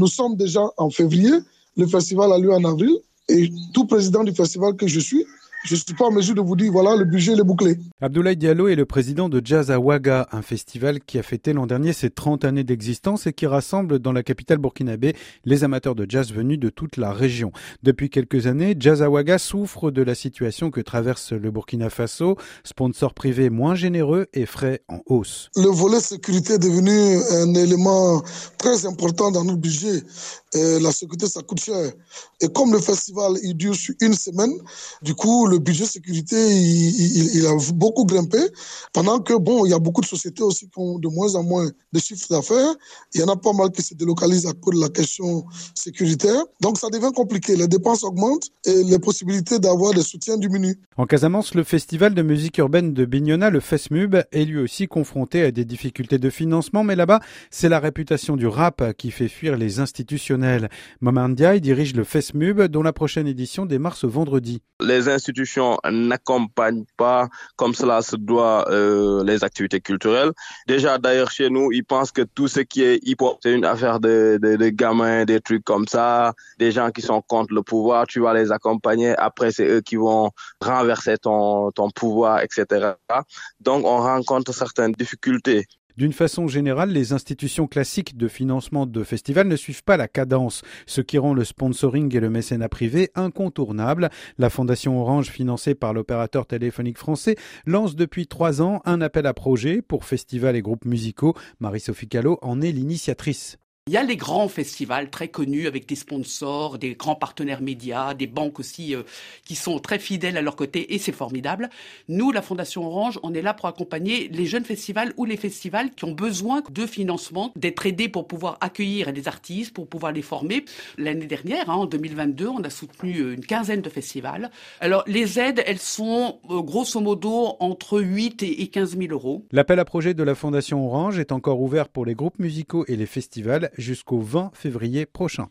Nous sommes déjà en février, le festival a lieu en avril et tout président du festival que je suis je ne suis pas en mesure de vous dire, voilà, le budget est bouclé. Abdoulaye Diallo est le président de Jazz à Ouaga, un festival qui a fêté l'an dernier ses 30 années d'existence et qui rassemble dans la capitale burkinabé les amateurs de jazz venus de toute la région. Depuis quelques années, Jazz à Ouaga souffre de la situation que traverse le Burkina Faso, sponsors privés moins généreux et frais en hausse. Le volet sécurité est devenu un élément très important dans notre budget. la sécurité, ça coûte cher. Et comme le festival, il dure sur une semaine, du coup, le budget sécurité, il, a beaucoup grimpé. Pendant que, bon, il y a beaucoup de sociétés aussi qui ont de moins en moins de chiffres d'affaires. Il y en a pas mal qui se délocalisent à cause de la question sécuritaire. Donc, ça devient compliqué. Les dépenses augmentent et les possibilités d'avoir des soutiens diminuent. En Casamance, le festival de musique urbaine de Bignona, le FESMUB, est lui aussi confronté à des difficultés de financement. Mais là-bas, c'est la réputation du rap qui fait fuir les institutionnels. Maman Ndiaye dirige le FESMUB, dont la prochaine édition démarre ce vendredi. Les institutions n'accompagne pas comme cela se doit euh, les activités culturelles. Déjà d'ailleurs chez nous, ils pensent que tout ce qui est hip-hop, c'est une affaire de, de, de, gamins, des trucs comme ça, des gens qui sont contre le pouvoir, tu vas les accompagner, après c'est eux qui vont renverser ton, ton pouvoir, etc. Donc on rencontre certaines difficultés. D'une façon générale, les institutions classiques de financement de festivals ne suivent pas la cadence, ce qui rend le sponsoring et le mécénat privé incontournables. La Fondation Orange, financée par l'opérateur téléphonique français, lance depuis trois ans un appel à projet pour festivals et groupes musicaux. Marie-Sophie Callot en est l'initiatrice. Il y a les grands festivals très connus avec des sponsors, des grands partenaires médias, des banques aussi euh, qui sont très fidèles à leur côté et c'est formidable. Nous, la Fondation Orange, on est là pour accompagner les jeunes festivals ou les festivals qui ont besoin de financement, d'être aidés pour pouvoir accueillir des artistes, pour pouvoir les former. L'année dernière, hein, en 2022, on a soutenu euh, une quinzaine de festivals. Alors les aides, elles sont euh, grosso modo entre 8 et 15 000 euros. L'appel à projet de la Fondation Orange est encore ouvert pour les groupes musicaux et les festivals jusqu'au 20 février prochain.